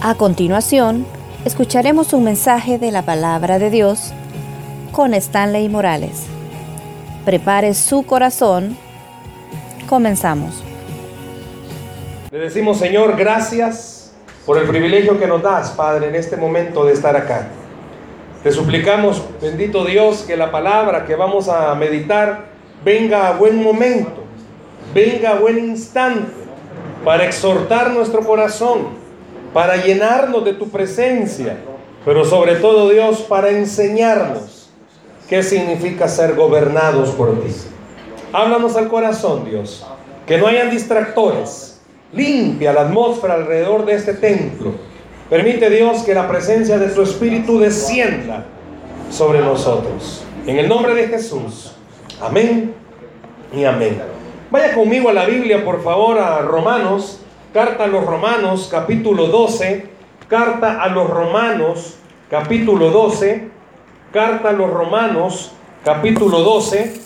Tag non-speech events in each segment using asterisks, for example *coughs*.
A continuación, escucharemos un mensaje de la palabra de Dios con Stanley Morales. Prepare su corazón. Comenzamos. Le decimos, Señor, gracias por el privilegio que nos das, Padre, en este momento de estar acá. Te suplicamos, bendito Dios, que la palabra que vamos a meditar venga a buen momento, venga a buen instante, para exhortar nuestro corazón, para llenarnos de tu presencia, pero sobre todo Dios para enseñarnos qué significa ser gobernados por ti. Háblanos al corazón, Dios, que no hayan distractores. Limpia la atmósfera alrededor de este templo. Permite Dios que la presencia de tu Espíritu descienda sobre nosotros. En el nombre de Jesús. Amén y amén. Vaya conmigo a la Biblia, por favor, a Romanos Carta a los Romanos, capítulo 12. Carta a los Romanos, capítulo 12. Carta a los Romanos, capítulo 12.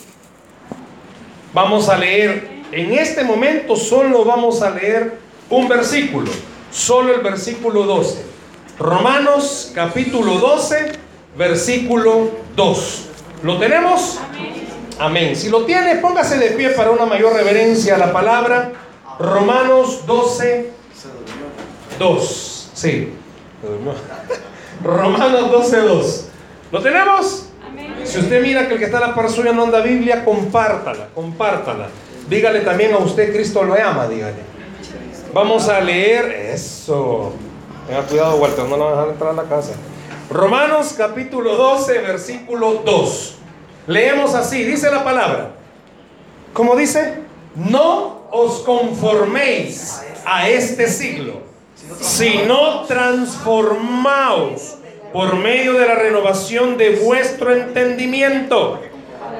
Vamos a leer, en este momento solo vamos a leer un versículo, solo el versículo 12. Romanos, capítulo 12, versículo 2. ¿Lo tenemos? Amén. Amén. Si lo tiene, póngase de pie para una mayor reverencia a la palabra. Romanos 12, 2. Sí. Romanos 12, 2. ¿Lo tenemos? Si usted mira que el que está a la par suya no anda Biblia, compártala, compártala. Dígale también a usted, Cristo lo ama, dígale. Vamos a leer eso. Tenga cuidado, Walter, no lo van a dejar entrar a la casa. Romanos capítulo 12, versículo 2. Leemos así, dice la palabra. ¿Cómo dice? No os conforméis a este siglo, sino transformaos por medio de la renovación de vuestro entendimiento,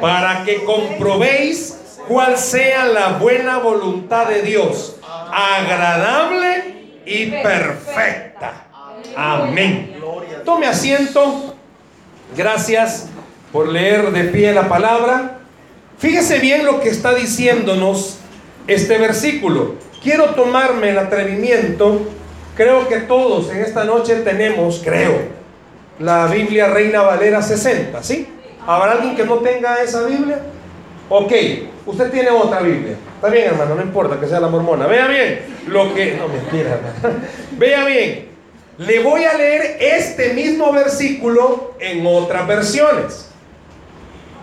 para que comprobéis cuál sea la buena voluntad de Dios, agradable y perfecta. Amén. Tome asiento. Gracias por leer de pie la palabra. Fíjese bien lo que está diciéndonos este versículo. Quiero tomarme el atrevimiento, creo que todos en esta noche tenemos, creo, la Biblia Reina Valera 60, ¿sí? ¿Habrá alguien que no tenga esa Biblia? Ok, usted tiene otra Biblia. Está bien, hermano, no importa que sea la mormona. Vea bien lo que... No, mentira, hermano. *laughs* Vea bien. Le voy a leer este mismo versículo en otras versiones.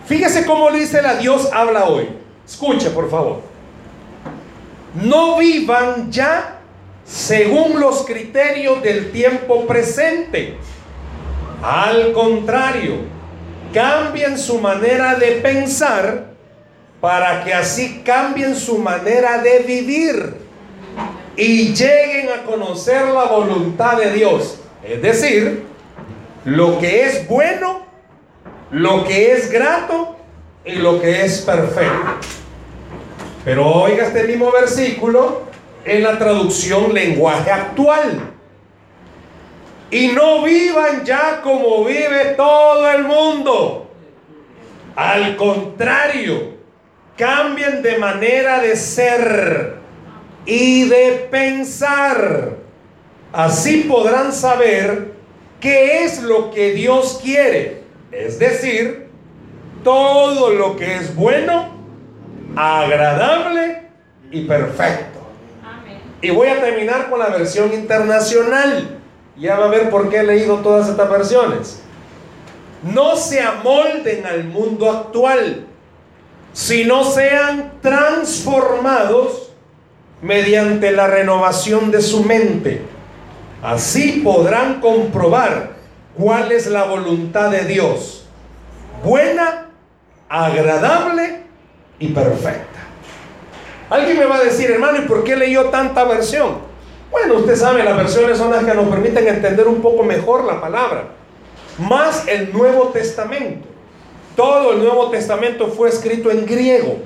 Fíjese cómo dice la Dios habla hoy. Escuche, por favor no vivan ya según los criterios del tiempo presente. Al contrario, cambien su manera de pensar para que así cambien su manera de vivir y lleguen a conocer la voluntad de Dios. Es decir, lo que es bueno, lo que es grato y lo que es perfecto. Pero oiga este mismo versículo en la traducción lenguaje actual. Y no vivan ya como vive todo el mundo. Al contrario, cambien de manera de ser y de pensar. Así podrán saber qué es lo que Dios quiere. Es decir, todo lo que es bueno agradable y perfecto. Y voy a terminar con la versión internacional. Ya va a ver por qué he leído todas estas versiones. No se amolden al mundo actual, sino sean transformados mediante la renovación de su mente. Así podrán comprobar cuál es la voluntad de Dios. Buena, agradable y perfecta. Alguien me va a decir, hermano, ¿y por qué leyó tanta versión? Bueno, usted sabe, las versiones son las que nos permiten entender un poco mejor la palabra. Más el Nuevo Testamento. Todo el Nuevo Testamento fue escrito en griego.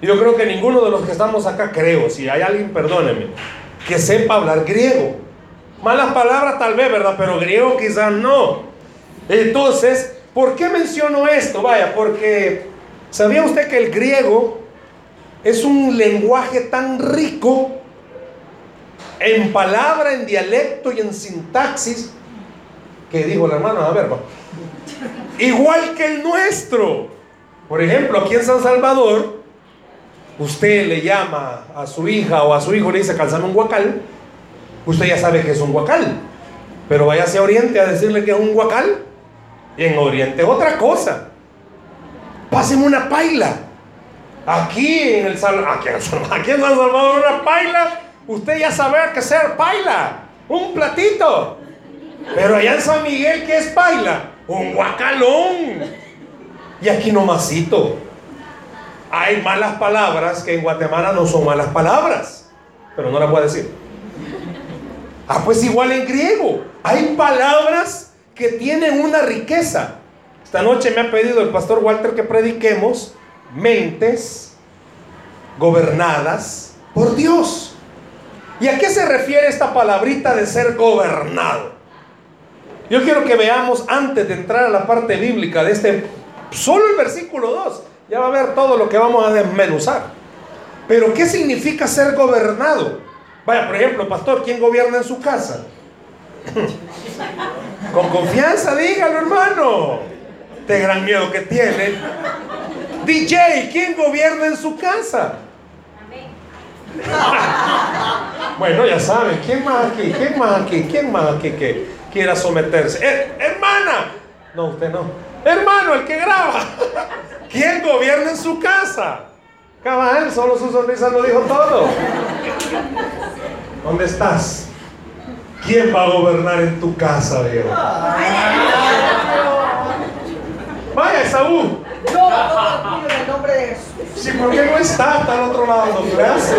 Yo creo que ninguno de los que estamos acá, creo, si hay alguien, perdóneme, que sepa hablar griego. Malas palabras tal vez, ¿verdad? Pero griego quizás no. Entonces, ¿por qué menciono esto? Vaya, porque ¿Sabía usted que el griego es un lenguaje tan rico en palabra, en dialecto y en sintaxis, que dijo el hermano, a ver, igual que el nuestro. Por ejemplo, aquí en San Salvador, usted le llama a su hija o a su hijo, le dice, calzame un guacal, usted ya sabe que es un guacal. Pero vaya hacia Oriente a decirle que es un guacal. Y en Oriente otra cosa. Pásenme una paila. Aquí en el aquí en San Salvador una paila, usted ya sabe que ser paila, un platito. Pero allá en San Miguel, ¿qué es paila? Un guacalón. Y aquí nomasito. Hay malas palabras que en Guatemala no son malas palabras, pero no las voy a decir. Ah, pues igual en griego. Hay palabras que tienen una riqueza. Esta noche me ha pedido el pastor Walter que prediquemos mentes gobernadas por Dios. ¿Y a qué se refiere esta palabrita de ser gobernado? Yo quiero que veamos antes de entrar a la parte bíblica de este, solo el versículo 2. Ya va a ver todo lo que vamos a desmenuzar. Pero ¿qué significa ser gobernado? Vaya, por ejemplo, pastor, ¿quién gobierna en su casa? *clears throat* Con confianza, dígalo, hermano. De gran miedo que tiene. DJ, ¿quién gobierna en su casa? bueno, ya saben, ¿quién más aquí? ¿Quién más aquí? ¿Quién más aquí que quiera someterse? Eh, hermana. No, usted no. Hermano, el que graba. ¿Quién gobierna en su casa? Cabal, solo su sonrisa lo dijo todo. ¿Dónde estás? ¿Quién va a gobernar en tu casa, Diego? Vaya, Saúl. Yo en el nombre de Jesús. Sí, ¿por qué no está? Está al otro lado. Gracias.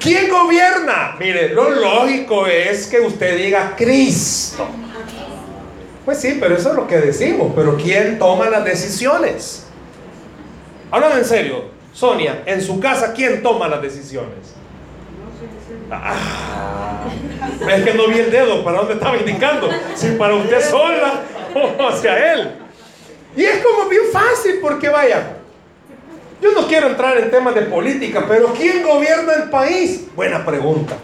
¿Quién gobierna? Mire, lo lógico es que usted diga Cristo. Pues sí, pero eso es lo que decimos. Pero ¿quién toma las decisiones? Háblame en serio. Sonia, en su casa, ¿quién toma las decisiones? Ah, es que no vi el dedo, ¿para dónde estaba indicando? Si para usted sola *laughs* o hacia él. Y es como bien fácil porque vaya, yo no quiero entrar en temas de política, pero ¿quién gobierna el país? Buena pregunta.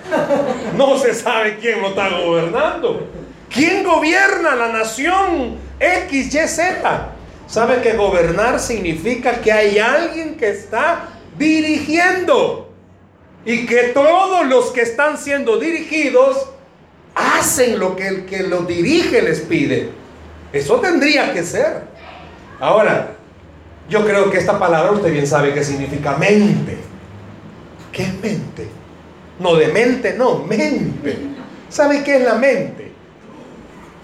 No se sabe quién lo está gobernando. ¿Quién gobierna la nación X, Y, Z? ¿Sabe que gobernar significa que hay alguien que está dirigiendo? Y que todos los que están siendo dirigidos hacen lo que el que los dirige les pide. Eso tendría que ser. Ahora, yo creo que esta palabra usted bien sabe que significa mente. ¿Qué es mente? No de mente, no, mente. ¿Sabe qué es la mente?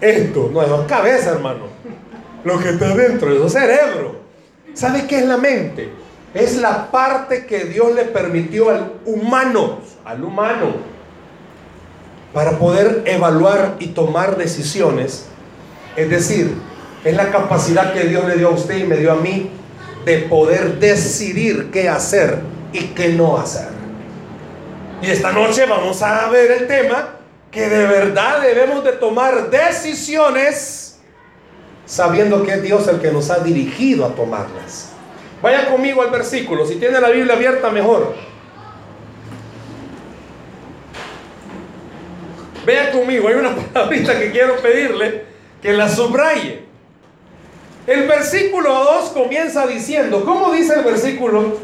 Esto, no es cabeza, hermano. Lo que está dentro es cerebro. ¿Sabe qué es la mente? Es la parte que Dios le permitió al humano, al humano, para poder evaluar y tomar decisiones. Es decir, es la capacidad que Dios le dio a usted y me dio a mí de poder decidir qué hacer y qué no hacer. Y esta noche vamos a ver el tema que de verdad debemos de tomar decisiones sabiendo que es Dios el que nos ha dirigido a tomarlas. Vaya conmigo al versículo. Si tiene la Biblia abierta, mejor. Vea conmigo, hay una *laughs* palabrita que quiero pedirle que la subraye. El versículo 2 comienza diciendo, ¿cómo dice el versículo?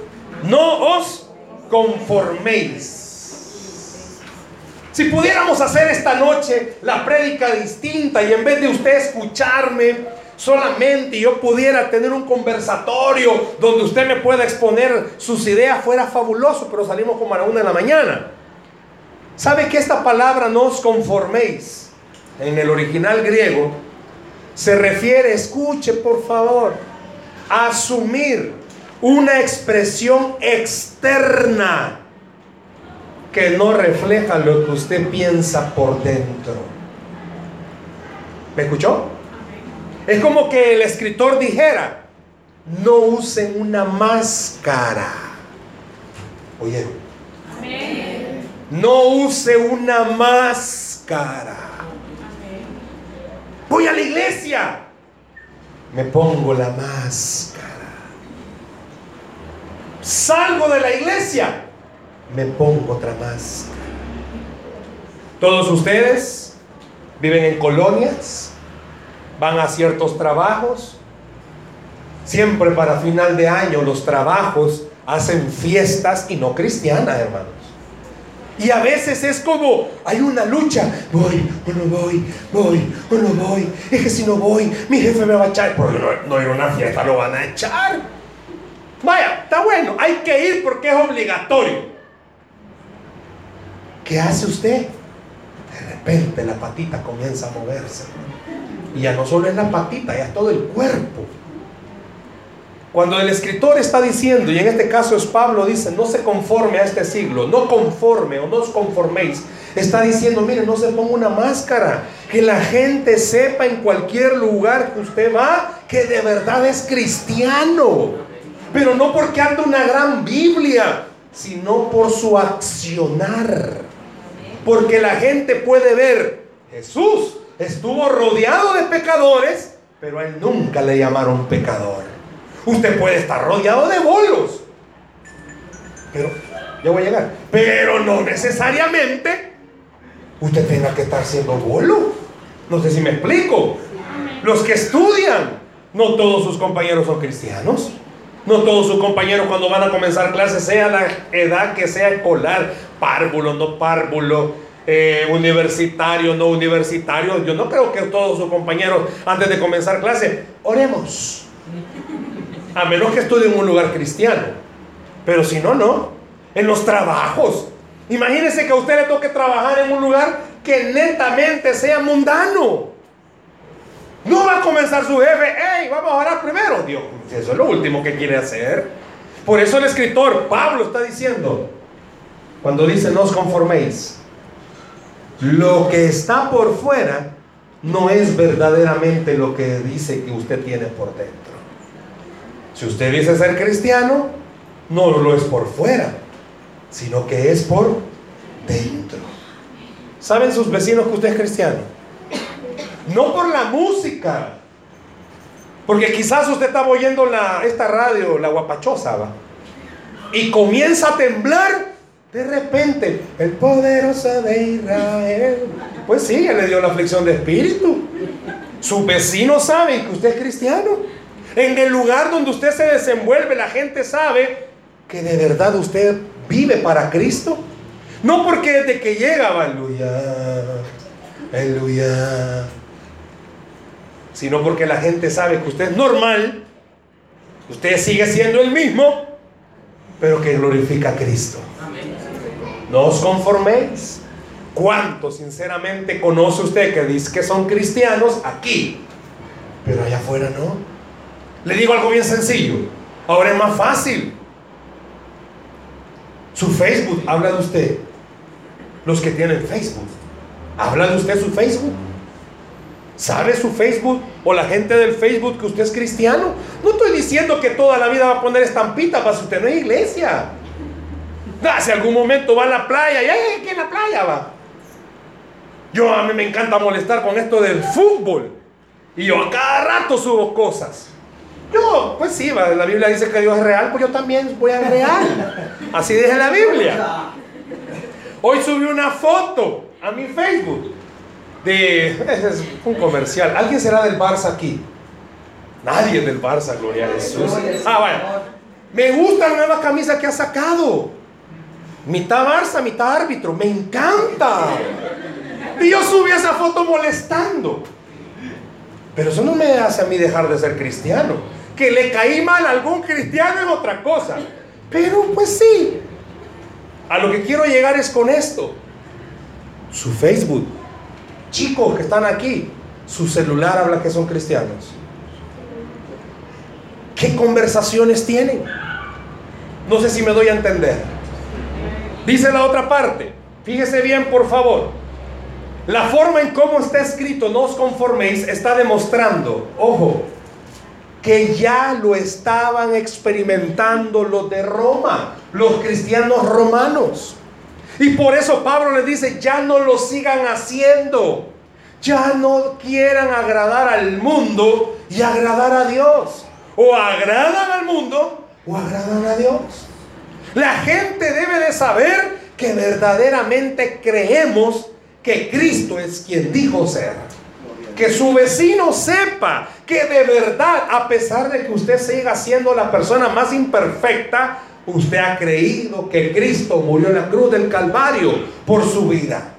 No os conforméis. Si pudiéramos hacer esta noche la prédica distinta y en vez de usted escucharme, solamente yo pudiera tener un conversatorio donde usted me pueda exponer sus ideas, fuera fabuloso, pero salimos como a la una de la mañana. ¿Sabe que esta palabra no os conforméis? En el original griego se refiere, escuche por favor, a asumir una expresión externa que no refleja lo que usted piensa por dentro. ¿Me escuchó? Es como que el escritor dijera, no usen una máscara. Oye, no use una máscara. Voy a la iglesia. Me pongo la máscara. Salgo de la iglesia. Me pongo otra máscara. Todos ustedes viven en colonias, van a ciertos trabajos. Siempre para final de año los trabajos hacen fiestas y no cristianas, hermanos. Y a veces es como, hay una lucha, voy o no voy, voy o no voy. Es que si no voy, mi jefe me va a echar, porque no, no ir a una fiesta, lo van a echar. Vaya, está bueno, hay que ir porque es obligatorio. ¿Qué hace usted? De repente la patita comienza a moverse. Y ya no solo es la patita, ya es todo el cuerpo. Cuando el escritor está diciendo, y en este caso es Pablo, dice, no se conforme a este siglo, no conforme o no os conforméis, está diciendo, mire, no se ponga una máscara, que la gente sepa en cualquier lugar que usted va que de verdad es cristiano, pero no porque anda una gran Biblia, sino por su accionar, porque la gente puede ver, Jesús estuvo rodeado de pecadores, pero a él nunca le llamaron pecador. Usted puede estar rodeado de bolos. Pero, ya voy a llegar. Pero no necesariamente usted tenga que estar siendo bolo. No sé si me explico. Los que estudian, no todos sus compañeros son cristianos. No todos sus compañeros cuando van a comenzar clases, sea la edad que sea escolar, párvulo, no párvulo, eh, universitario, no universitario. Yo no creo que todos sus compañeros antes de comenzar clase, oremos a menos que estudie en un lugar cristiano. Pero si no, no. En los trabajos. Imagínese que a usted le toque trabajar en un lugar que netamente sea mundano. No va a comenzar su jefe, hey, vamos a orar primero. Dios, eso es lo último que quiere hacer. Por eso el escritor Pablo está diciendo, cuando dice no os conforméis, lo que está por fuera no es verdaderamente lo que dice que usted tiene por dentro. Si usted dice ser cristiano, no lo es por fuera, sino que es por dentro. ¿Saben sus vecinos que usted es cristiano? No por la música. Porque quizás usted estaba oyendo la, esta radio, la guapachosa, ¿va? y comienza a temblar de repente, el poderoso de Israel. Pues sí, le dio la aflicción de espíritu. Sus vecinos saben que usted es cristiano. En el lugar donde usted se desenvuelve, la gente sabe que de verdad usted vive para Cristo. No porque desde que llega, aleluya, aleluya, sino porque la gente sabe que usted es normal, usted sigue siendo el mismo, pero que glorifica a Cristo. No os conforméis. ¿Cuánto sinceramente conoce usted que dice que son cristianos aquí? Pero allá afuera no. Le digo algo bien sencillo. Ahora es más fácil. Su Facebook habla de usted. Los que tienen Facebook. ¿Habla de usted su Facebook? ¿Sabe su Facebook o la gente del Facebook que usted es cristiano? No estoy diciendo que toda la vida va a poner estampita para si usted no es iglesia. Ah, si algún momento va a la playa y ¡ay, aquí en la playa va! Yo a mí me encanta molestar con esto del fútbol. Y yo a cada rato subo cosas. Yo, pues sí, la Biblia dice que Dios es real, pues yo también voy a real. Así dice la Biblia. Hoy subí una foto a mi Facebook de. Es un comercial. ¿Alguien será del Barça aquí? Nadie del Barça, gloria a Jesús. Ah. Me gusta la nueva camisa que ha sacado. Mitad Barça, mitad árbitro. Me encanta. Y yo subí esa foto molestando. Pero eso no me hace a mí dejar de ser cristiano. Que le caí mal a algún cristiano es otra cosa. Pero pues sí. A lo que quiero llegar es con esto. Su Facebook. Chicos que están aquí. Su celular habla que son cristianos. ¿Qué conversaciones tienen? No sé si me doy a entender. Dice la otra parte. Fíjese bien, por favor. La forma en cómo está escrito, no os conforméis, está demostrando, ojo, que ya lo estaban experimentando los de Roma, los cristianos romanos. Y por eso Pablo le dice, ya no lo sigan haciendo, ya no quieran agradar al mundo y agradar a Dios. O agradan al mundo o agradan a Dios. La gente debe de saber que verdaderamente creemos que Cristo es quien dijo ser. Que su vecino sepa que de verdad, a pesar de que usted siga siendo la persona más imperfecta, usted ha creído que Cristo murió en la cruz del Calvario por su vida.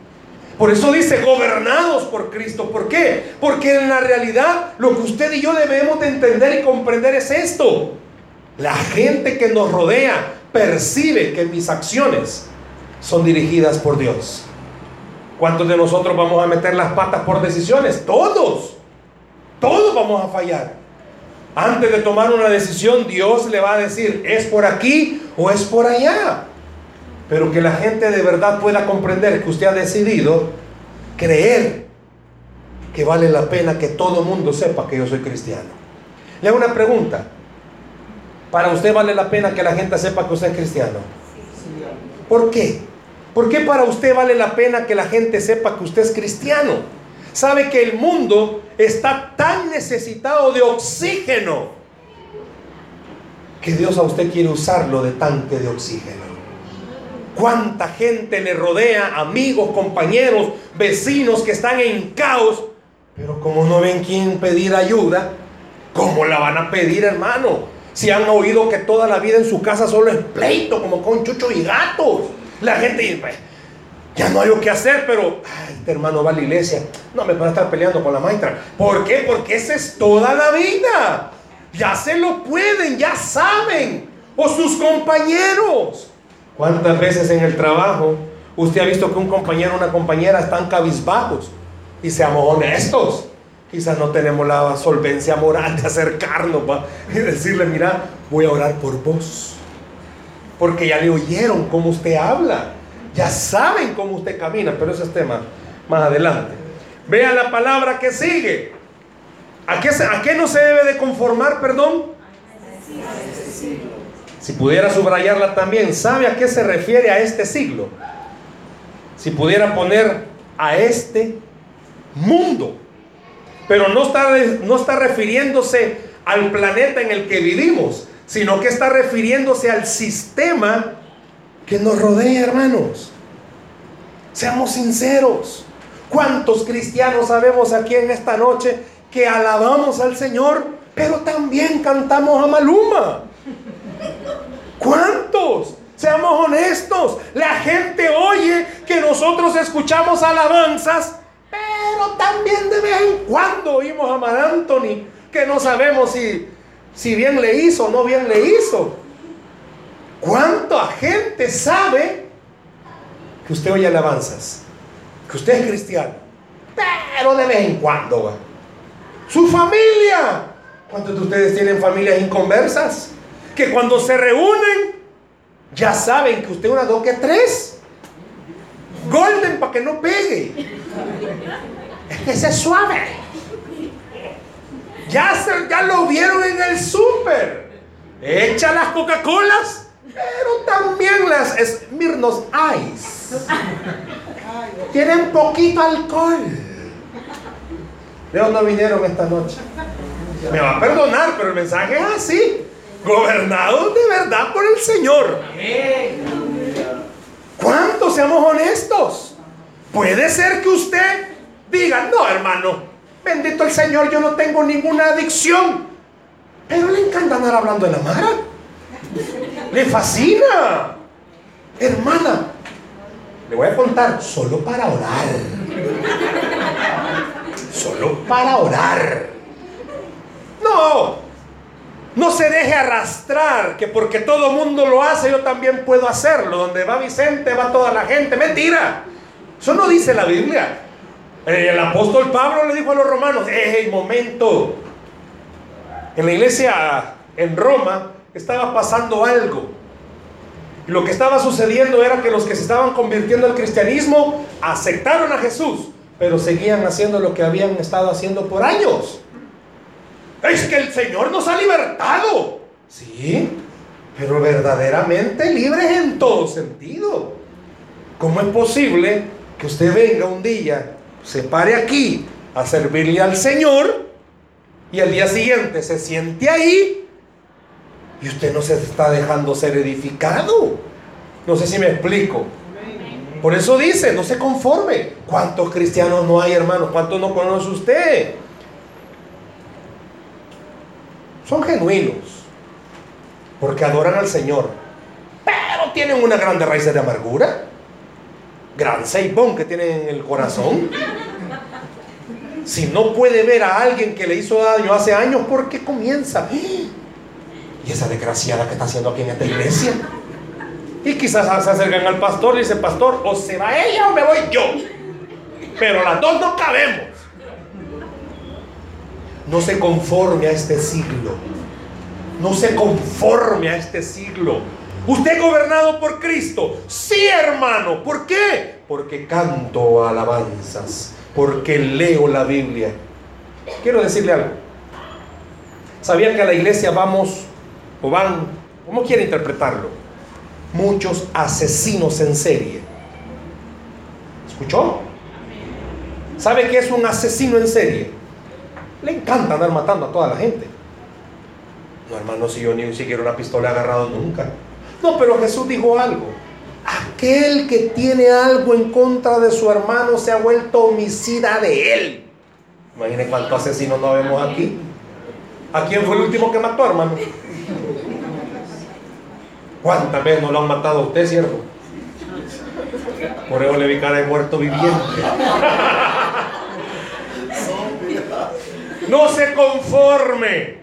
Por eso dice gobernados por Cristo. ¿Por qué? Porque en la realidad lo que usted y yo debemos de entender y comprender es esto. La gente que nos rodea percibe que mis acciones son dirigidas por Dios. ¿Cuántos de nosotros vamos a meter las patas por decisiones? Todos. Todos vamos a fallar. Antes de tomar una decisión, Dios le va a decir, ¿es por aquí o es por allá? Pero que la gente de verdad pueda comprender que usted ha decidido creer que vale la pena que todo el mundo sepa que yo soy cristiano. Le hago una pregunta. ¿Para usted vale la pena que la gente sepa que usted es cristiano? ¿Por qué? ¿Por qué para usted vale la pena que la gente sepa que usted es cristiano? Sabe que el mundo está tan necesitado de oxígeno que Dios a usted quiere usarlo de tanque de oxígeno. ¿Cuánta gente le rodea? Amigos, compañeros, vecinos que están en caos. Pero como no ven quién pedir ayuda, ¿cómo la van a pedir, hermano? Si han oído que toda la vida en su casa solo es pleito, como con chuchos y gatos. La gente dice, ya no hay lo que hacer, pero, este hermano va a la iglesia. No me van a estar peleando con la maestra. ¿Por qué? Porque esa es toda la vida. Ya se lo pueden, ya saben. O sus compañeros. ¿Cuántas veces en el trabajo usted ha visto que un compañero o una compañera están cabizbajos? Y seamos honestos. Quizás no tenemos la solvencia moral de acercarnos y decirle, mira, voy a orar por vos. Porque ya le oyeron cómo usted habla. Ya saben cómo usted camina. Pero ese es tema más adelante. Vea la palabra que sigue. ¿A qué, ¿A qué no se debe de conformar, perdón? Si pudiera subrayarla también, ¿sabe a qué se refiere a este siglo? Si pudiera poner a este mundo. Pero no está, no está refiriéndose al planeta en el que vivimos, sino que está refiriéndose al sistema que nos rodea, hermanos. Seamos sinceros. ¿Cuántos cristianos sabemos aquí en esta noche que alabamos al Señor, pero también cantamos a Maluma? ¿Cuántos? Seamos honestos. La gente oye que nosotros escuchamos alabanzas, pero también de vez en cuando oímos a Mar Anthony, que no sabemos si, si bien le hizo o no bien le hizo. ¿Cuánta gente sabe que usted oye alabanzas? Que usted es cristiano. Pero de vez en cuando. Su familia. ¿Cuántos de ustedes tienen familias inconversas? que cuando se reúnen, ya saben que usted una dos que tres. Golden para que no pegue. Es que ese es suave. Ya, se, ya lo vieron en el súper. Echa las Coca-Colas, pero también las Smirnos Ice. Tienen poquito alcohol. ¿De dónde vinieron esta noche? Me va a perdonar, pero el mensaje es así gobernados de verdad por el Señor. ¿Cuántos seamos honestos? Puede ser que usted diga, no hermano, bendito el Señor, yo no tengo ninguna adicción. Pero le encanta andar hablando de la mara. Le fascina. Hermana, le voy a contar solo para orar. Solo para orar. No, no se deje arrastrar, que porque todo mundo lo hace, yo también puedo hacerlo. Donde va Vicente, va toda la gente. Mentira. Eso no dice la Biblia. Eh, el apóstol Pablo le dijo a los romanos, el momento. En la iglesia en Roma estaba pasando algo. Y lo que estaba sucediendo era que los que se estaban convirtiendo al cristianismo aceptaron a Jesús, pero seguían haciendo lo que habían estado haciendo por años. Es que el Señor nos ha libertado. Sí, pero verdaderamente libres en todo sentido. ¿Cómo es posible que usted venga un día, se pare aquí a servirle al Señor y al día siguiente se siente ahí y usted no se está dejando ser edificado? No sé si me explico. Por eso dice, no se conforme. ¿Cuántos cristianos no hay, hermanos? ¿Cuántos no conoce usted? Son genuinos, porque adoran al Señor, pero tienen una grande raíz de amargura, gran seibón que tienen en el corazón. Si no puede ver a alguien que le hizo daño hace años, ¿por qué comienza? Y esa desgraciada que está haciendo aquí en esta iglesia. Y quizás se acercan al pastor y dicen, pastor, o se va ella o me voy yo. Pero las dos no cabemos. No se conforme a este siglo. No se conforme a este siglo. Usted gobernado por Cristo. Sí, hermano. ¿Por qué? Porque canto alabanzas. Porque leo la Biblia. Quiero decirle algo. ¿Sabía que a la iglesia vamos o van, cómo quiere interpretarlo? Muchos asesinos en serie. ¿Escuchó? ¿Sabe qué es un asesino en serie? Le encanta andar matando a toda la gente. No, hermano, si yo ni siquiera una pistola he agarrado nunca. No, pero Jesús dijo algo. Aquel que tiene algo en contra de su hermano se ha vuelto homicida de él. Imaginen cuántos asesinos no vemos aquí. ¿A quién fue el último que mató, hermano? ¿Cuántas veces no lo han matado a usted, siervo? Por eso le vi cara de muerto viviente. No se conforme.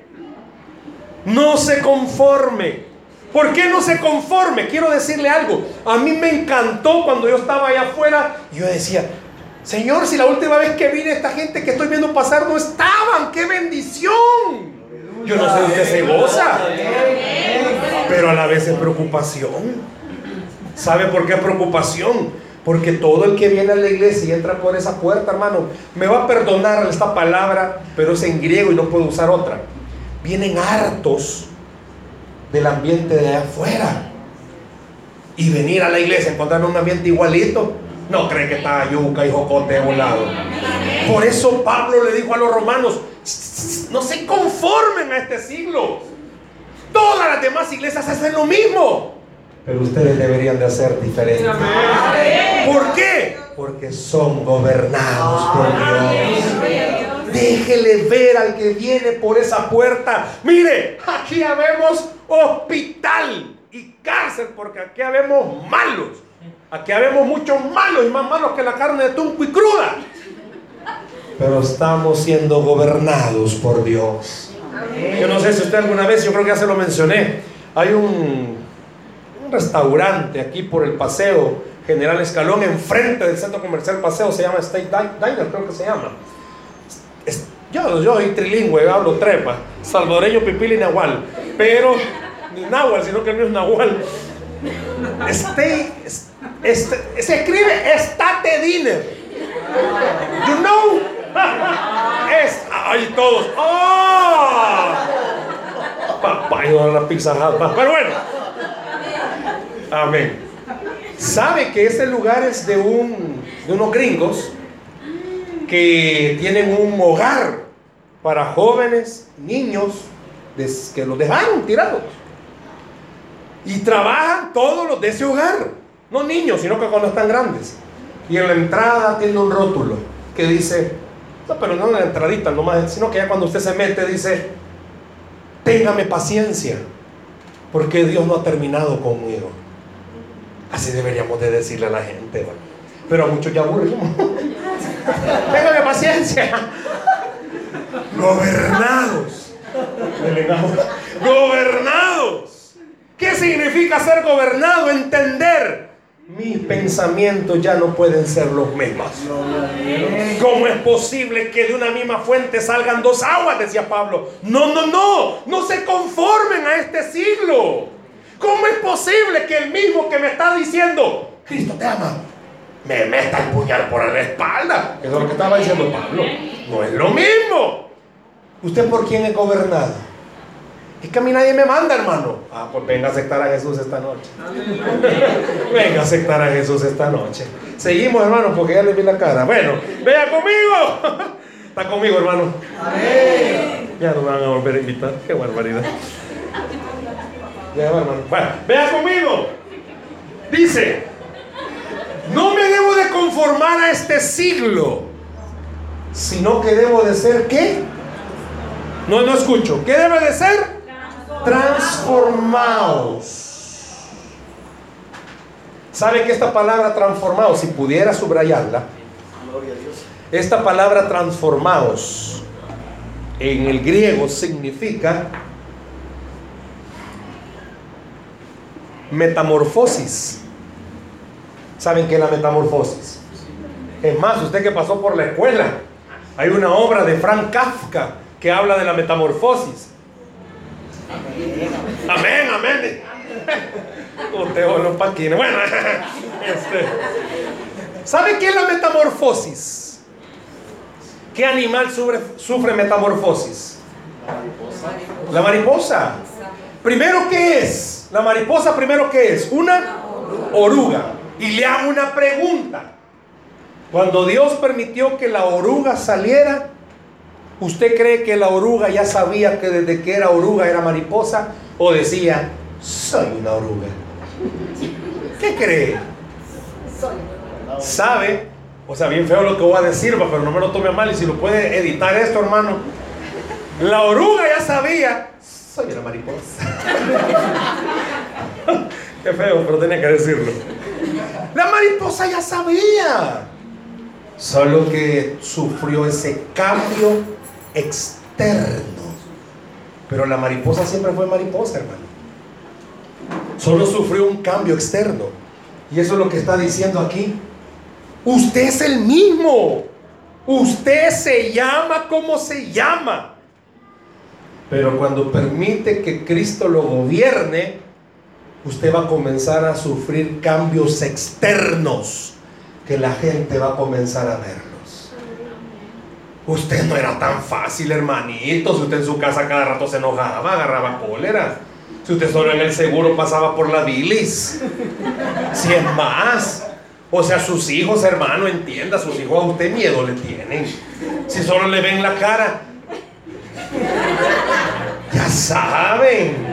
No se conforme. ¿Por qué no se conforme? Quiero decirle algo. A mí me encantó cuando yo estaba allá afuera. Yo decía, Señor, si la última vez que vine esta gente que estoy viendo pasar no estaban, qué bendición. Yo no sé usted se goza, pero a la vez es preocupación. ¿Sabe por qué preocupación? Porque todo el que viene a la iglesia y entra por esa puerta, hermano, me va a perdonar esta palabra, pero es en griego y no puedo usar otra. Vienen hartos del ambiente de afuera. Y venir a la iglesia, encontrar un ambiente igualito, no creen que está yuca y jocote a un lado. Por eso Pablo le dijo a los romanos, no se conformen a este siglo. Todas las demás iglesias hacen lo mismo. Pero ustedes deberían de hacer diferente. ¿Por qué? Porque son gobernados por Dios. Déjele ver al que viene por esa puerta. Mire, aquí habemos hospital y cárcel porque aquí habemos malos. Aquí habemos muchos malos y más malos que la carne de tunco y cruda. Pero estamos siendo gobernados por Dios. Yo no sé si usted alguna vez, yo creo que ya se lo mencioné. Hay un restaurante aquí por el paseo General Escalón, enfrente del centro comercial Paseo, se llama State Diner, creo que se llama. Yo, yo soy trilingüe, hablo trepa, salvadoreño, pipil y nahual, pero ni nahual, sino que no es nahual. State, este, se escribe Estate Dinner. You know? *laughs* Es, ay, todos. ¡Oh! Papá, yo la pizza Pero bueno. Amén. Sabe que ese lugar es de, un, de unos gringos que tienen un hogar para jóvenes, niños, que los dejaron tirados. Y trabajan todos los de ese hogar. No niños, sino que cuando están grandes. Y en la entrada tiene un rótulo que dice, no, pero no en la entradita nomás, sino que ya cuando usted se mete dice, téngame paciencia, porque Dios no ha terminado conmigo. Así deberíamos de decirle a la gente. Pero a muchos ya aburren. *laughs* Téngame paciencia. Gobernados. Gobernados. ¿Qué significa ser gobernado? Entender. Mis pensamientos ya no pueden ser los mismos. ¿Cómo es posible que de una misma fuente salgan dos aguas? Decía Pablo. No, no, no. No se conformen a este siglo. ¿Cómo es posible que el mismo que me está diciendo, Cristo te ama, me meta el puñal por la espalda? Eso es lo que estaba diciendo Pablo. No es lo mismo. ¿Usted por quién es gobernado? Es que a mí nadie me manda, hermano. Ah, pues venga a aceptar a Jesús esta noche. venga a aceptar a Jesús esta noche. Seguimos, hermano, porque ya le vi la cara. Bueno, vea conmigo. Está conmigo, hermano. Ya no me van a volver a invitar. Qué barbaridad. Bueno, vea conmigo. Dice, No me debo de conformar a este siglo, sino que debo de ser qué? No, no escucho. ¿Qué debe de ser? Transformados. ¿Sabe que esta palabra transformados, si pudiera subrayarla, esta palabra transformados en el griego significa metamorfosis. ¿Saben qué es la metamorfosis? Es más, usted que pasó por la escuela, hay una obra de Frank Kafka que habla de la metamorfosis. Amén, amén. *laughs* Usted. Bueno, *laughs* este, ¿sabe qué es la metamorfosis? ¿Qué animal sufre, sufre metamorfosis? La mariposa. Primero, ¿qué es? La mariposa, primero, ¿qué es? Una oruga. Y le hago una pregunta. Cuando Dios permitió que la oruga saliera, ¿usted cree que la oruga ya sabía que desde que era oruga era mariposa? ¿O decía, soy una oruga? ¿Qué cree? ¿Sabe? O sea, bien feo lo que voy a decir, pero no me lo tome mal. Y si lo puede editar esto, hermano. La oruga ya sabía, soy una mariposa. *laughs* Qué feo, pero tenía que decirlo. La mariposa ya sabía. Solo que sufrió ese cambio externo. Pero la mariposa siempre fue mariposa, hermano. Solo sufrió un cambio externo. Y eso es lo que está diciendo aquí. Usted es el mismo. Usted se llama como se llama. Pero cuando permite que Cristo lo gobierne, usted va a comenzar a sufrir cambios externos que la gente va a comenzar a verlos. Usted no era tan fácil, hermanito. Si usted en su casa cada rato se enojaba, agarraba cólera. Si usted solo en el seguro pasaba por la bilis. Si es más. O sea, sus hijos, hermano, entienda, sus hijos a usted miedo le tienen. Si solo le ven la cara. Ya saben.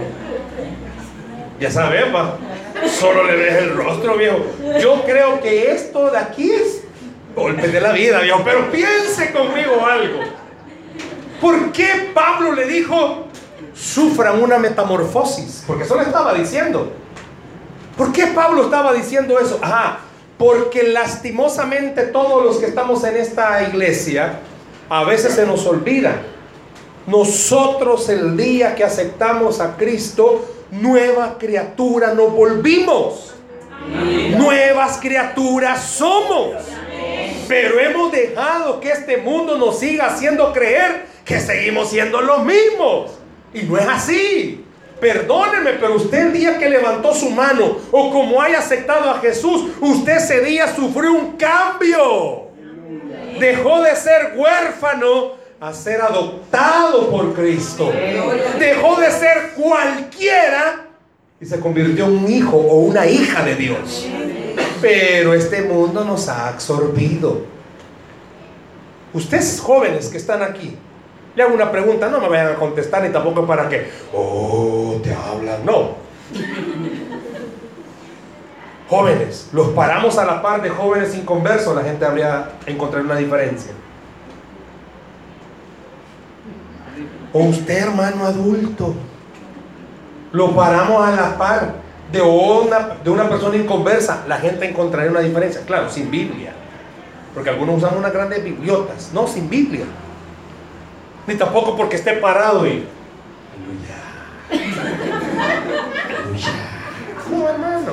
Ya saben, pa. Solo le ves el rostro, viejo. Yo creo que esto de aquí es golpe de la vida, viejo. Pero piense conmigo algo. ¿Por qué Pablo le dijo, sufran una metamorfosis? Porque eso le estaba diciendo. ¿Por qué Pablo estaba diciendo eso? Ajá, porque lastimosamente todos los que estamos en esta iglesia, a veces se nos olvida. Nosotros el día que aceptamos a Cristo, nueva criatura nos volvimos. Nuevas criaturas somos. Pero hemos dejado que este mundo nos siga haciendo creer que seguimos siendo los mismos. Y no es así. Perdóneme, pero usted el día que levantó su mano o como haya aceptado a Jesús, usted ese día sufrió un cambio. Dejó de ser huérfano a ser adoptado por Cristo. Dejó de ser cualquiera y se convirtió en un hijo o una hija de Dios. Pero este mundo nos ha absorbido. Ustedes jóvenes que están aquí, le hago una pregunta, no me vayan a contestar ni tampoco para que, oh, te hablan, no. Jóvenes, los paramos a la par de jóvenes inconversos, la gente habría encontrado una diferencia. O usted, hermano adulto, lo paramos a la par de una, de una persona inconversa, la gente encontraría una diferencia. Claro, sin Biblia. Porque algunos usan unas grandes bibliotas. No, sin Biblia. Ni tampoco porque esté parado y. No, hermano.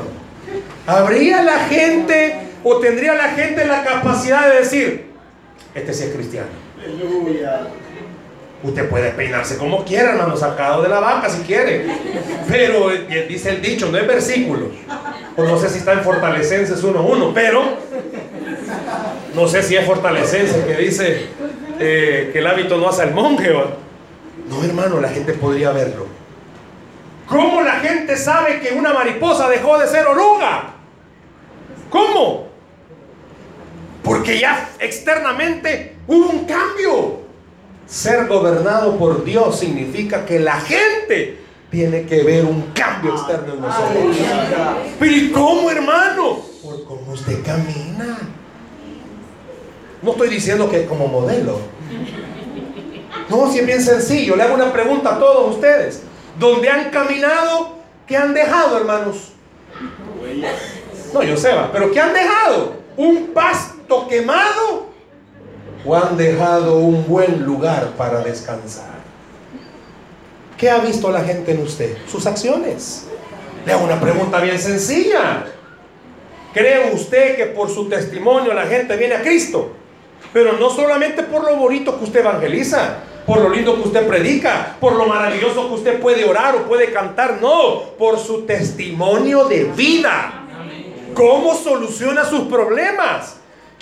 ¿Habría la gente o tendría la gente la capacidad de decir, este sí es cristiano? Aleluya. Usted puede peinarse como quiera, hermano, sacado de la vaca si quiere. Pero eh, dice el dicho, no es versículo. O no sé si está en Fortalecenses 1.1, pero no sé si es Fortalecenses que dice eh, que el hábito no hace al monje. No, hermano, la gente podría verlo. ¿Cómo la gente sabe que una mariposa dejó de ser oruga? ¿Cómo? Porque ya externamente hubo un cambio. Ser gobernado por Dios significa que la gente tiene que ver un cambio externo en nosotros. Pero ¿y cómo, hermano? Por cómo usted camina. No estoy diciendo que como modelo. No, si es bien sencillo. Le hago una pregunta a todos ustedes. ¿Dónde han caminado? ¿Qué han dejado, hermanos? No, yo sé, pero ¿qué han dejado? ¿Un pasto quemado? ¿O han dejado un buen lugar para descansar? ¿Qué ha visto la gente en usted? Sus acciones. Le hago una pregunta bien sencilla. ¿Cree usted que por su testimonio la gente viene a Cristo? Pero no solamente por lo bonito que usted evangeliza, por lo lindo que usted predica, por lo maravilloso que usted puede orar o puede cantar, no, por su testimonio de vida. ¿Cómo soluciona sus problemas?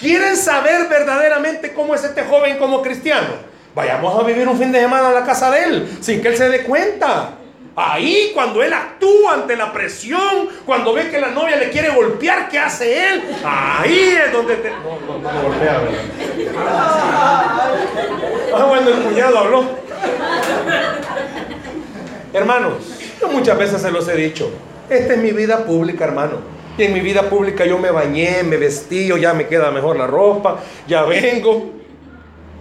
¿Quieren saber verdaderamente cómo es este joven como cristiano? Vayamos a vivir un fin de semana en la casa de él, sin que él se dé cuenta. Ahí, cuando él actúa ante la presión, cuando ve que la novia le quiere golpear, ¿qué hace él? Ahí es donde te. No, no, no golpea, Ah, bueno, el cuñado habló. Hermanos, yo muchas veces se los he dicho. Esta es mi vida pública, hermano. Y en mi vida pública yo me bañé, me vestí, ya me queda mejor la ropa, ya vengo.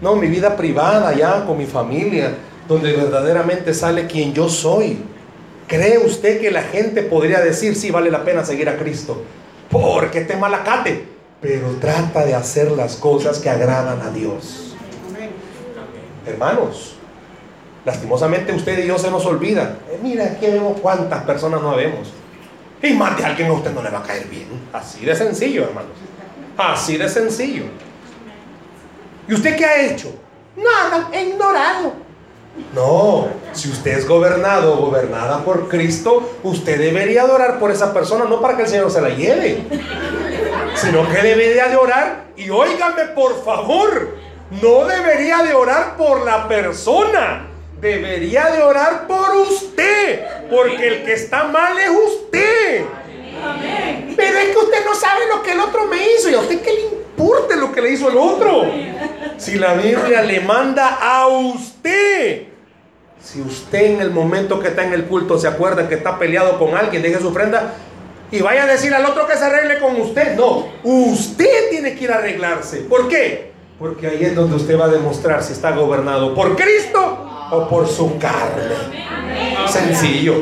No, mi vida privada ya con mi familia, donde verdaderamente sale quien yo soy. ¿Cree usted que la gente podría decir, sí, vale la pena seguir a Cristo? Porque este malacate, pero trata de hacer las cosas que agradan a Dios. Hermanos, lastimosamente usted y yo se nos olvida. Eh, mira, aquí vemos cuántas personas no vemos. Y más de alguien a usted no le va a caer bien. Así de sencillo, hermanos. Así de sencillo. ¿Y usted qué ha hecho? Nada, he ignorado. No, si usted es gobernado o gobernada por Cristo, usted debería de orar por esa persona, no para que el Señor se la lleve, sino que debería de orar. Y óigame, por favor, no debería de orar por la persona, debería de orar por usted, porque el que está mal es usted. Pero es que usted no sabe lo que el otro me hizo y a usted qué le importa lo que le hizo el otro. Si la Biblia le manda a usted, si usted en el momento que está en el culto se acuerda que está peleado con alguien, deje su ofrenda y vaya a decir al otro que se arregle con usted. No, usted tiene que ir a arreglarse. ¿Por qué? Porque ahí es donde usted va a demostrar si está gobernado por Cristo o por su carne. Sencillo.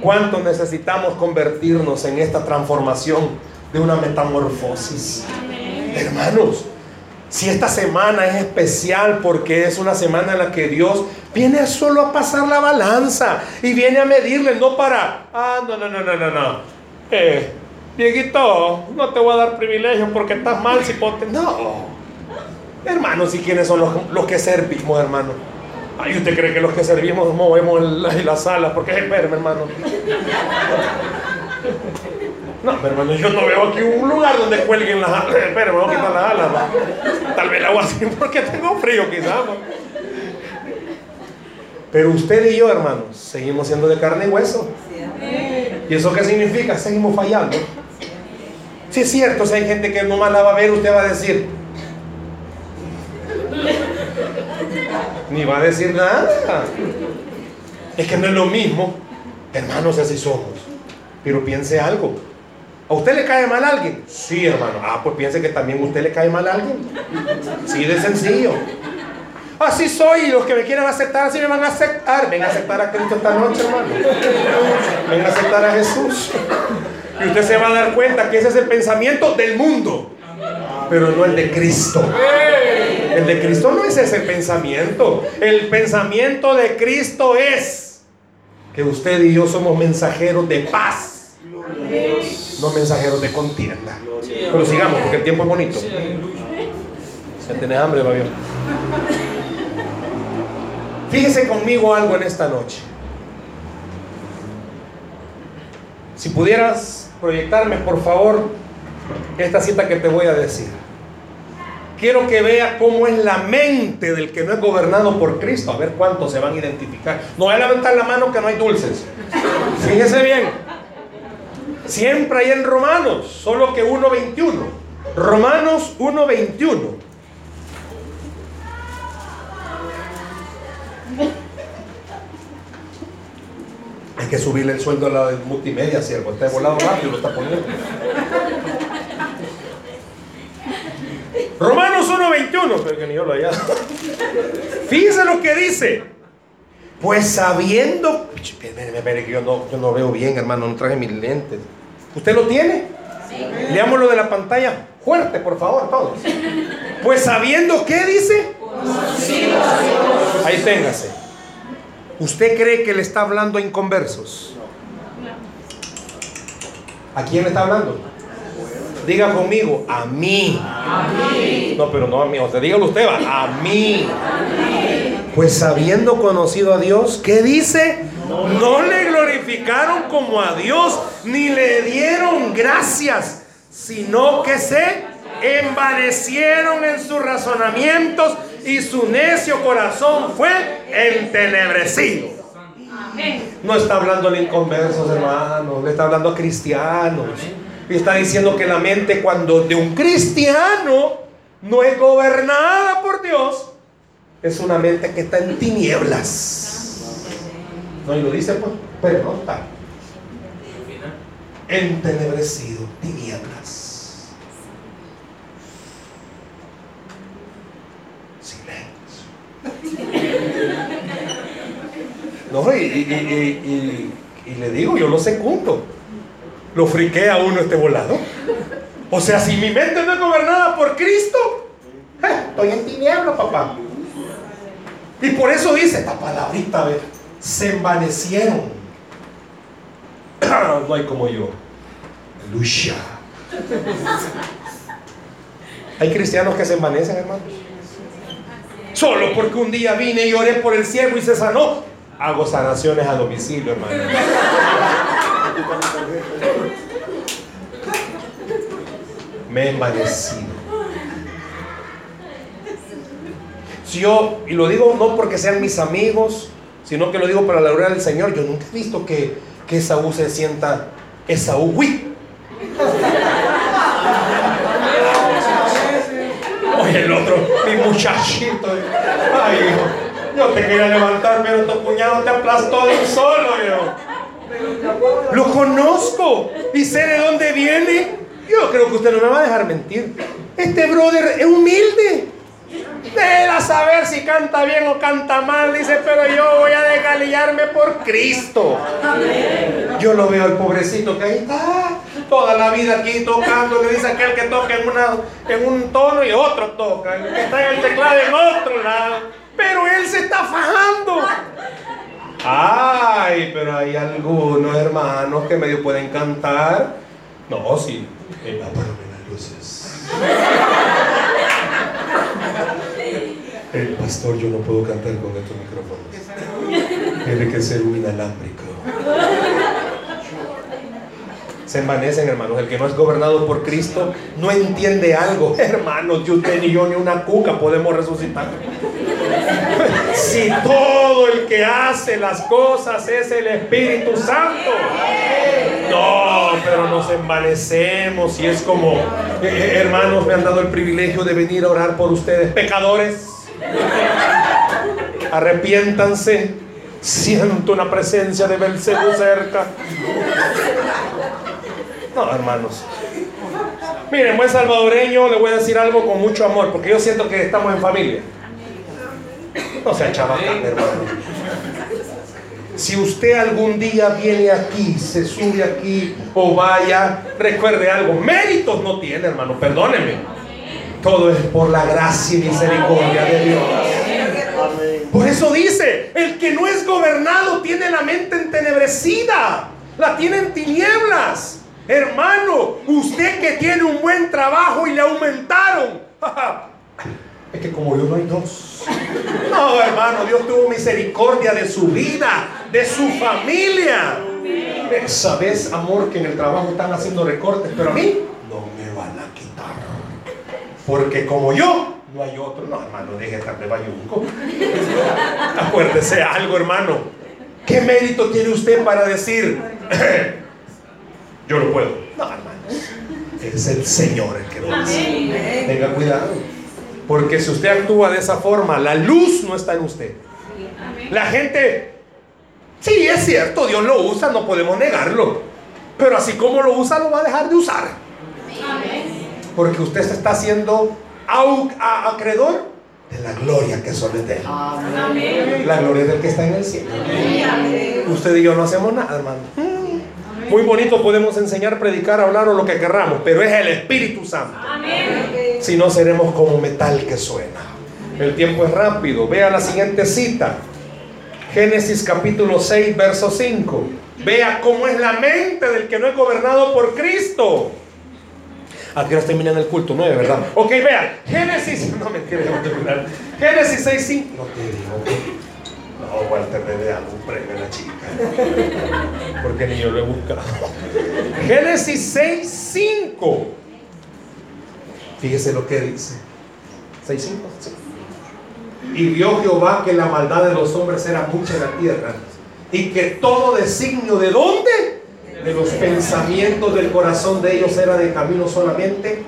¿Cuánto necesitamos convertirnos en esta transformación de una metamorfosis? Hermanos, si esta semana es especial porque es una semana en la que Dios viene solo a pasar la balanza y viene a medirle, no para, ah, no, no, no, no, no, no. Eh, Dieguito, no te voy a dar privilegio porque estás mal si ponte. No. Hermanos, ¿y quiénes son los, los que servimos, hermano? Ay, ¿usted cree que los que servimos movemos en la, la sala? Porque es hermano. No, hermano, yo no veo aquí un lugar donde cuelguen las alas. Espera, me voy a quitar las alas. Tal vez la hago así porque tengo frío, quizás. Pero usted y yo, hermanos, seguimos siendo de carne y hueso. ¿Y eso qué significa? Seguimos fallando. Si es cierto, si hay gente que nomás la va a ver, usted va a decir, ni va a decir nada. Es que no es lo mismo. Hermanos, así somos. Pero piense algo. ¿A usted le cae mal a alguien? Sí, hermano. Ah, pues piense que también a usted le cae mal a alguien. Sí, de sencillo. Así soy y los que me quieran aceptar, así me van a aceptar. Ven a aceptar a Cristo esta noche, hermano. Ven a aceptar a Jesús. Y usted se va a dar cuenta que ese es el pensamiento del mundo, pero no el de Cristo. El de Cristo no es ese pensamiento. El pensamiento de Cristo es que usted y yo somos mensajeros de paz. No mensajeros de contienda. Pero sigamos, porque el tiempo es bonito. Si tenés hambre, va bien. Fíjese conmigo algo en esta noche. Si pudieras proyectarme, por favor, esta cita que te voy a decir. Quiero que vea cómo es la mente del que no es gobernado por Cristo. A ver cuántos se van a identificar. No hay levantar la mano que no hay dulces. Fíjese bien. Siempre hay en Romanos, solo que 1.21. Romanos 1.21. Hay que subirle el sueldo a la multimedia, siervo. Está volado rápido, lo está poniendo. Romanos 1.21, pero que ni yo lo haya. Fíjense lo que dice. Pues sabiendo. Que yo no, yo no veo bien, hermano, no traje mis lentes. ¿Usted lo tiene? Sí. Leámoslo de la pantalla. Fuerte, por favor, todos. Pues sabiendo qué dice. Ahí téngase. ¿Usted cree que le está hablando a inconversos? ¿A quién le está hablando? Diga conmigo, a mí. No, pero no a mí. O sea, dígalo usted, va. A mí. Pues habiendo conocido a Dios, ¿qué dice? No le glorificaron como a Dios, ni le dieron gracias, sino que se envanecieron en sus razonamientos y su necio corazón fue entenebrecido. No está hablando de inconversos, hermanos, le está hablando a cristianos. Y está diciendo que la mente cuando de un cristiano no es gobernada por Dios, es una mente que está en tinieblas. No, y lo dice, pues, pero no está. Entenebrecido, tinieblas. Silencio. *laughs* No, y, y, y, le digo, yo lo secundo lo friquea a uno este volado. O sea, si mi mente no es gobernada por Cristo, eh, estoy en tiniebla, papá. Y por eso dice esta palabrita, se envanecieron. *clears throat* no hay como yo. Lucha. Hay cristianos que se envanecen, hermanos. Solo porque un día vine y oré por el ciego y se sanó. Hago sanaciones a domicilio, hermano. Me he envanecido. Si yo, y lo digo no porque sean mis amigos, sino que lo digo para la gloria del Señor, yo nunca he visto que, que Esaú se sienta Esaú, uy. Oye, el otro, mi muchachito. Ay, yo te quería levantar, pero tu puñado te aplastó de un solo. Lo conozco y sé de dónde viene. Yo creo que usted no me va a dejar mentir. Este brother es humilde. De a saber si canta bien o canta mal, dice, pero yo voy a desgalillarme por Cristo. Yo lo veo al pobrecito que ahí está, toda la vida aquí tocando, que dice aquel que toca en, en un tono y otro toca, que está en el teclado en otro lado. Pero él se está fajando. Ay, pero hay algunos hermanos que medio pueden cantar. No, sí. Eh, las luces. El pastor, yo no puedo cantar con estos micrófonos. Tiene que ser un inalámbrico. Se envanecen, hermanos. El que no es gobernado por Cristo no entiende algo. *laughs* Hermanos, yo usted ni yo ni una cuca podemos resucitar. Si todo el que hace las cosas es el Espíritu Santo. No, pero nos envanecemos y es como, eh, eh, hermanos, me han dado el privilegio de venir a orar por ustedes, pecadores. Arrepiéntanse. Siento una presencia de Belcebú cerca. No, hermanos. Miren, buen salvadoreño, le voy a decir algo con mucho amor, porque yo siento que estamos en familia. No sea chabacán, hermano. Si usted algún día viene aquí, se sube aquí o vaya, recuerde algo. Méritos no tiene, hermano, perdóneme. Todo es por la gracia y misericordia de Dios. Por eso dice, el que no es gobernado tiene la mente entenebrecida, la tiene en tinieblas. Hermano, usted que tiene un buen trabajo y le aumentaron. *laughs* Es que como yo no hay dos. No, hermano, Dios tuvo misericordia de su vida, de su familia. ¿Sabes, amor, que en el trabajo están haciendo recortes? Pero a mí no me van a quitar. Porque como yo, no hay otro. No, hermano, deje estar de bayunco. Acuérdese algo, hermano. ¿Qué mérito tiene usted para decir, *clears throat* yo lo puedo? No, hermano. Es el Señor el que lo dice. Tenga cuidado. Porque si usted actúa de esa forma, la luz no está en usted. La gente, sí, es cierto, Dios lo usa, no podemos negarlo. Pero así como lo usa, lo va a dejar de usar. Porque usted se está haciendo acreedor de la gloria que solo es de Él. La gloria del que está en el cielo. Usted y yo no hacemos nada, hermano. Muy bonito podemos enseñar, predicar, hablar o lo que querramos, pero es el Espíritu Santo. Si no, seremos como metal que suena. El tiempo es rápido. Vea la siguiente cita. Génesis capítulo 6, verso 5. Vea cómo es la mente del que no es gobernado por Cristo. Aquí ahora terminan el culto 9, ¿verdad? Ok, vea. Génesis, *laughs* no me quiero terminar. Génesis 6, 5. No te digo. No, Walter le dé algún premio a la chica. *laughs* Porque ni yo lo he buscado. *laughs* Génesis 6, 5. Fíjese lo que dice. 6, 5. Y vio Jehová que la maldad de los hombres era mucha en la tierra. Y que todo designio de dónde? De los pensamientos del corazón de ellos era de camino solamente.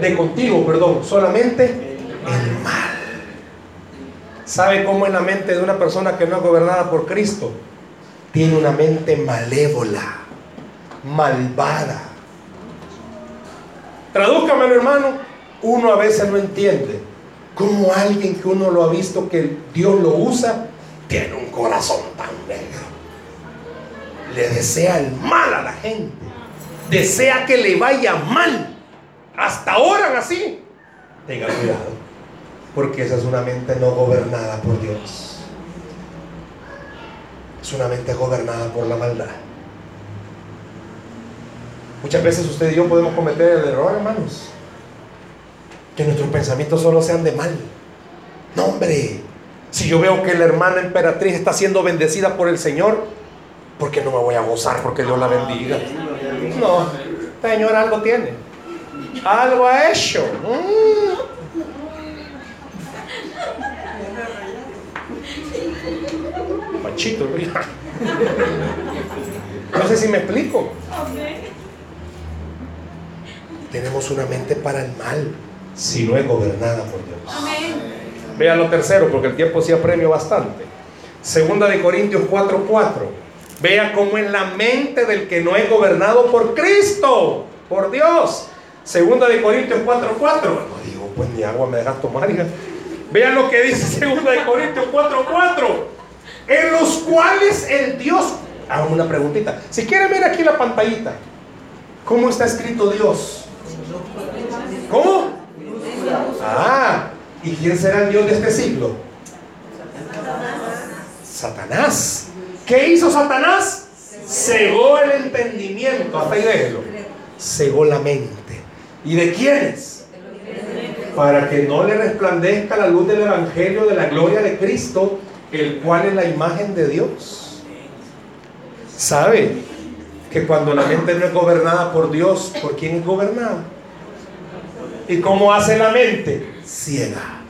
De contigo, perdón. Solamente el mal. ¿Sabe cómo es la mente de una persona que no es gobernada por Cristo? Tiene una mente malévola, malvada. Tradúzcamelo, hermano. Uno a veces no entiende cómo alguien que uno lo ha visto que Dios lo usa, tiene un corazón tan negro. Le desea el mal a la gente. Desea que le vaya mal. Hasta oran así. Tenga cuidado. Porque esa es una mente no gobernada por Dios. Es una mente gobernada por la maldad. Muchas veces usted y yo podemos cometer el error, hermanos. Que nuestros pensamientos solo sean de mal. No, hombre. Si yo veo que la hermana emperatriz está siendo bendecida por el Señor, ¿por qué no me voy a gozar porque Dios la bendiga? No, Señor algo tiene. Algo ha hecho. Mm. No sé si me explico. Tenemos una mente para el mal si no es gobernada por Dios. Vea lo tercero, porque el tiempo sí apremio bastante. Segunda de Corintios 4:4. Vea cómo es la mente del que no es gobernado por Cristo, por Dios. Segunda de Corintios 4:4. No digo, pues ni agua me dejas tomar. Vean lo que dice *laughs* Segunda de Corintios 4:4. En los cuales el Dios. Hago una preguntita. Si quieren ver aquí la pantallita. ¿Cómo está escrito Dios? ¿Cómo? Ah, ¿y quién será el Dios de este siglo? Satanás. ¿Qué hizo Satanás? Cegó el entendimiento. Hasta ahí déjelo. Cegó la mente. ¿Y de quiénes? Para que no le resplandezca la luz del Evangelio de la gloria de Cristo, el cual es la imagen de Dios. ¿Sabe? Que cuando la mente no es gobernada por Dios, ¿por quién es gobernada? ¿Y cómo hace la mente? Ciega.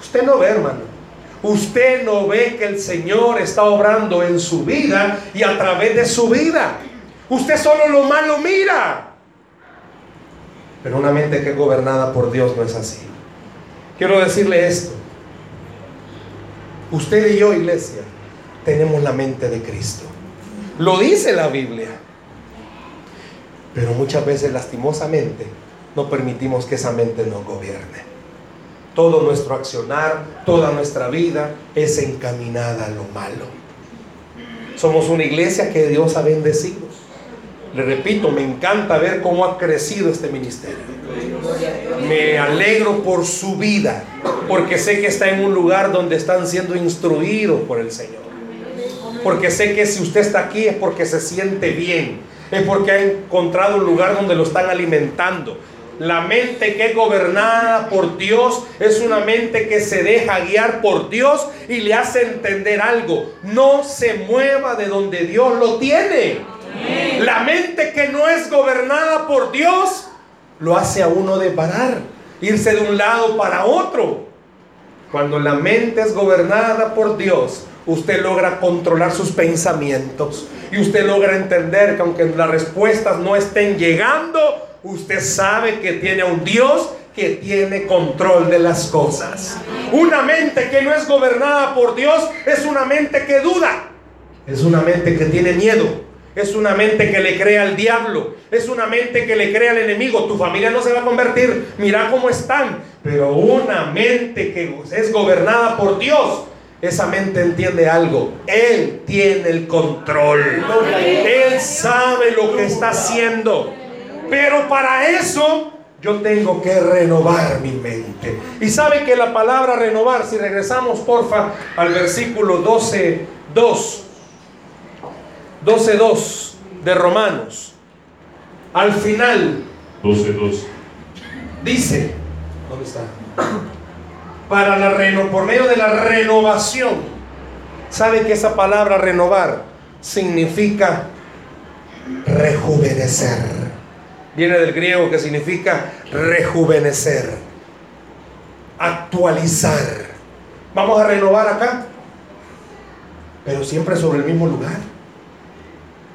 Usted no ve, hermano. Usted no ve que el Señor está obrando en su vida y a través de su vida. Usted solo lo malo mira. Pero una mente que es gobernada por Dios no es así. Quiero decirle esto. Usted y yo, iglesia, tenemos la mente de Cristo. Lo dice la Biblia. Pero muchas veces lastimosamente no permitimos que esa mente nos gobierne. Todo nuestro accionar, toda nuestra vida es encaminada a lo malo. Somos una iglesia que Dios ha bendecido. Le repito, me encanta ver cómo ha crecido este ministerio. Me alegro por su vida, porque sé que está en un lugar donde están siendo instruidos por el Señor. Porque sé que si usted está aquí es porque se siente bien, es porque ha encontrado un lugar donde lo están alimentando, la mente que es gobernada por Dios es una mente que se deja guiar por Dios y le hace entender algo. No se mueva de donde Dios lo tiene. La mente que no es gobernada por Dios lo hace a uno de parar, irse de un lado para otro. Cuando la mente es gobernada por Dios, usted logra controlar sus pensamientos y usted logra entender que aunque las respuestas no estén llegando, usted sabe que tiene a un Dios que tiene control de las cosas. Una mente que no es gobernada por Dios es una mente que duda. Es una mente que tiene miedo. Es una mente que le crea al diablo, es una mente que le crea al enemigo. Tu familia no se va a convertir, mira cómo están, pero una mente que es gobernada por Dios. Esa mente entiende algo. Él tiene el control. Él sabe lo que está haciendo. Pero para eso yo tengo que renovar mi mente. Y sabe que la palabra renovar, si regresamos porfa al versículo 12, 2. 12.2 de Romanos. Al final. 12.2. Dice, ¿dónde está? *coughs* Para la reno, por medio de la renovación. ¿Sabe que esa palabra renovar significa rejuvenecer? Viene del griego que significa rejuvenecer, actualizar. Vamos a renovar acá, pero siempre sobre el mismo lugar.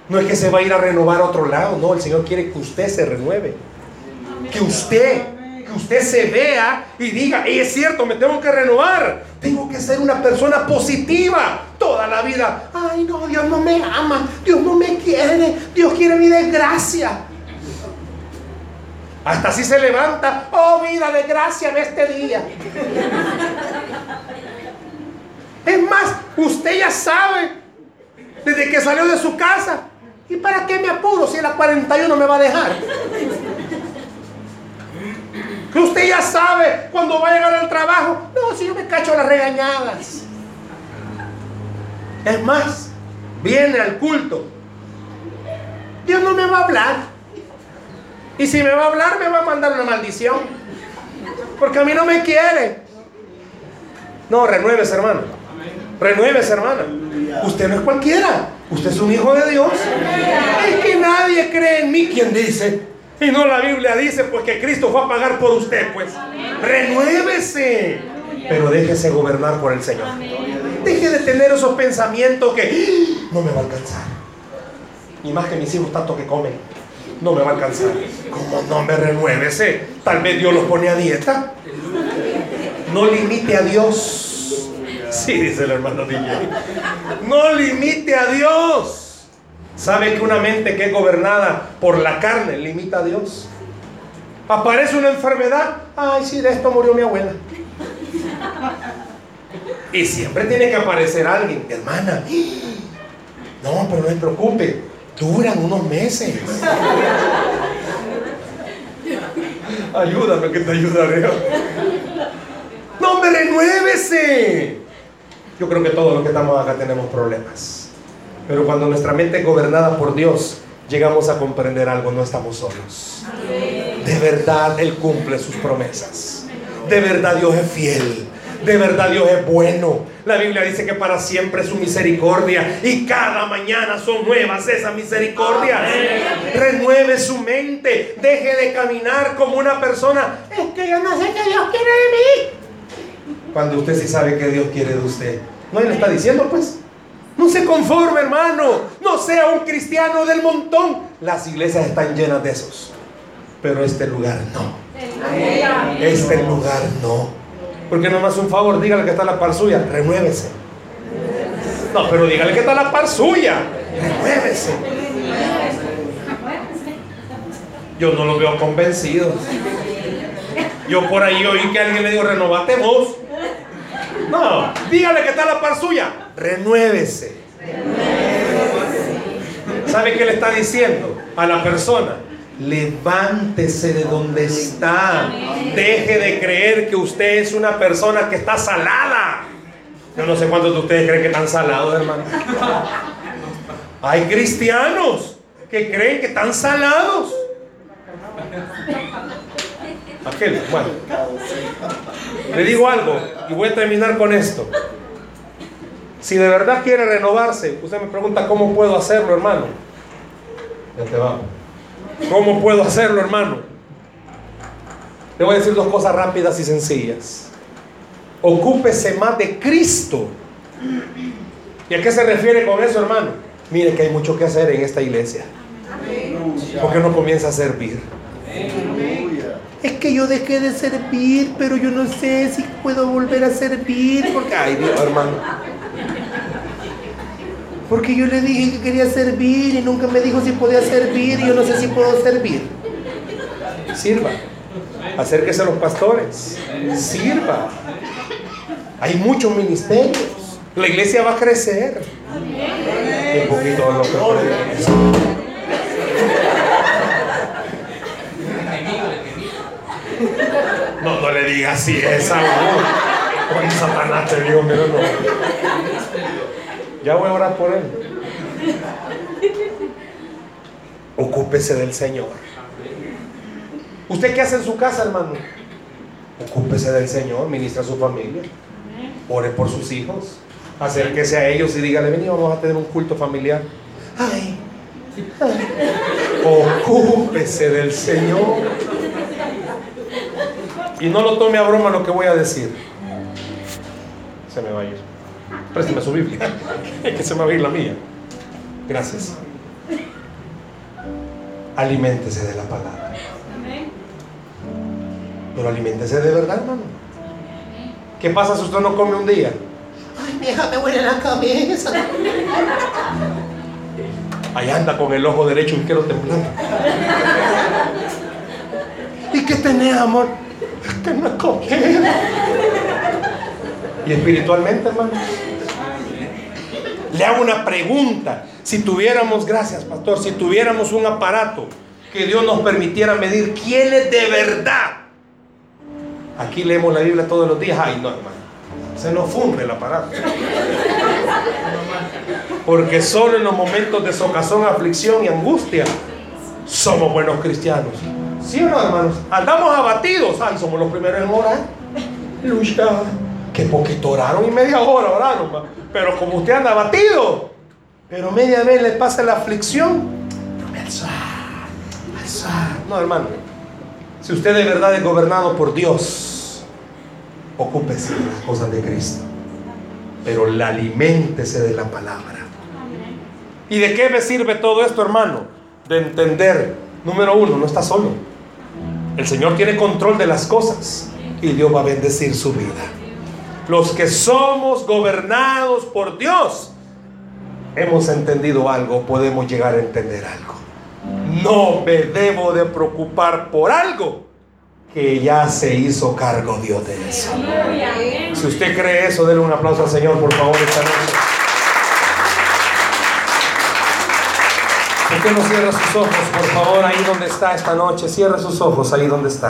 No es que se va a ir a renovar a otro lado, no, el Señor quiere que usted se renueve. Que usted, que usted se vea y diga, es cierto, me tengo que renovar. Tengo que ser una persona positiva toda la vida. Ay, no, Dios no me ama, Dios no me quiere, Dios quiere mi desgracia. Hasta así se levanta, oh vida de gracia en este día. Es más, usted ya sabe, desde que salió de su casa, ¿Y para qué me apuro si a las 41 me va a dejar? Que usted ya sabe cuando va a llegar al trabajo. No, si yo me cacho las regañadas. Es más, viene al culto. Dios no me va a hablar. Y si me va a hablar, me va a mandar una maldición. Porque a mí no me quiere. No, renuévese, hermano. Renuévese, hermana. Usted no es cualquiera. Usted es un hijo de Dios. Es que nadie cree en mí, quien dice. Y no la Biblia dice, pues que Cristo fue a pagar por usted, pues. Renuévese. Pero déjese gobernar por el Señor. Deje de tener esos pensamientos que ¡Ah! no me va a alcanzar. Ni más que mis hijos tanto que comen. No me va a alcanzar. Como no me renuévese. Tal vez Dios los pone a dieta. No limite a Dios. *laughs* Sí, dice el hermano DJ. No limite a Dios. ¿Sabe que una mente que es gobernada por la carne limita a Dios? Aparece una enfermedad. Ay, sí, de esto murió mi abuela. Y siempre tiene que aparecer alguien. Hermana, no, pero no se preocupe. Duran unos meses. Ayúdame que te ayudaré. No, me renuévese. Yo creo que todos los que estamos acá tenemos problemas. Pero cuando nuestra mente es gobernada por Dios, llegamos a comprender algo, no estamos solos. De verdad Él cumple sus promesas. De verdad Dios es fiel. De verdad Dios es bueno. La Biblia dice que para siempre es su misericordia y cada mañana son nuevas esas misericordias. Renueve su mente. Deje de caminar como una persona. Es que yo no sé qué Dios quiere de mí cuando usted sí sabe que Dios quiere de usted. ¿No le está diciendo pues? No se conforme, hermano. No sea un cristiano del montón. Las iglesias están llenas de esos. Pero este lugar no. Este lugar no. Porque nomás un favor, dígale que está la par suya. Renuévese. No, pero dígale que está la par suya. Renuévese. Yo no lo veo convencido. Yo por ahí oí que alguien le dijo, renovate vos. No, dígale que está la par suya. Renuévese. ¿Sabe qué le está diciendo a la persona? Levántese de donde está. Deje de creer que usted es una persona que está salada. Yo no sé cuántos de ustedes creen que están salados, hermano. Hay cristianos que creen que están salados. Aquel, bueno. Le digo algo y voy a terminar con esto. Si de verdad quiere renovarse, usted me pregunta cómo puedo hacerlo, hermano. Ya te vamos. ¿Cómo puedo hacerlo, hermano? Le voy a decir dos cosas rápidas y sencillas. Ocúpese más de Cristo. ¿Y a qué se refiere con eso, hermano? Mire que hay mucho que hacer en esta iglesia. ¿Por qué no comienza a servir? Es que yo dejé de servir, pero yo no sé si puedo volver a servir, porque, ay Dios, hermano. Porque yo le dije que quería servir y nunca me dijo si podía servir y yo no sé si puedo servir. Sirva. Acérquese a los pastores. Sirva. Hay muchos ministerios. La iglesia va a crecer. Un poquito No, no le digas así esa Oye, Satanás te digo, mira, no. Ya voy a orar por él. Ocúpese del Señor. ¿Usted qué hace en su casa, hermano? Ocúpese del Señor, ministra a su familia. Ore por sus hijos. Acérquese a ellos y dígale, vení, vamos a tener un culto familiar. Ay, ocúpese del Señor. Y no lo tome a broma lo que voy a decir. Se me va a ir. Présteme su Biblia, *laughs* que se me va a ir la mía. Gracias. Aliméntese de la palabra. Pero aliméntese de verdad, hermano. ¿Qué pasa si usted no come un día? Ay, vieja, me huele la cabeza. Ahí anda con el ojo derecho y quiero temblando. *laughs* ¿Y qué tenés, amor? No. Y espiritualmente, hermano. Le hago una pregunta. Si tuviéramos, gracias, pastor, si tuviéramos un aparato que Dios nos permitiera medir quién es de verdad. Aquí leemos la Biblia todos los días. Ay, no, hermano. Se nos funde el aparato. Porque solo en los momentos de socazón, aflicción y angustia somos buenos cristianos. ¿Sí o no, hermanos? Andamos abatidos. Ay, somos los primeros en orar. Lucha. Que poquito oraron y media hora oraron. Pero como usted anda abatido, pero media vez le pasa la aflicción, no, hermano. Si usted de verdad es gobernado por Dios, ocúpese de las cosas de Cristo. Pero la aliméntese de la palabra. ¿Y de qué me sirve todo esto, hermano? De entender, número uno, no está solo. El Señor tiene control de las cosas y Dios va a bendecir su vida. Los que somos gobernados por Dios, hemos entendido algo, podemos llegar a entender algo. No me debo de preocupar por algo que ya se hizo cargo Dios de eso. Si usted cree eso, denle un aplauso al Señor, por favor, esta noche. ¿Por qué no cierra sus ojos, por favor, ahí donde está esta noche? Cierra sus ojos ahí donde está.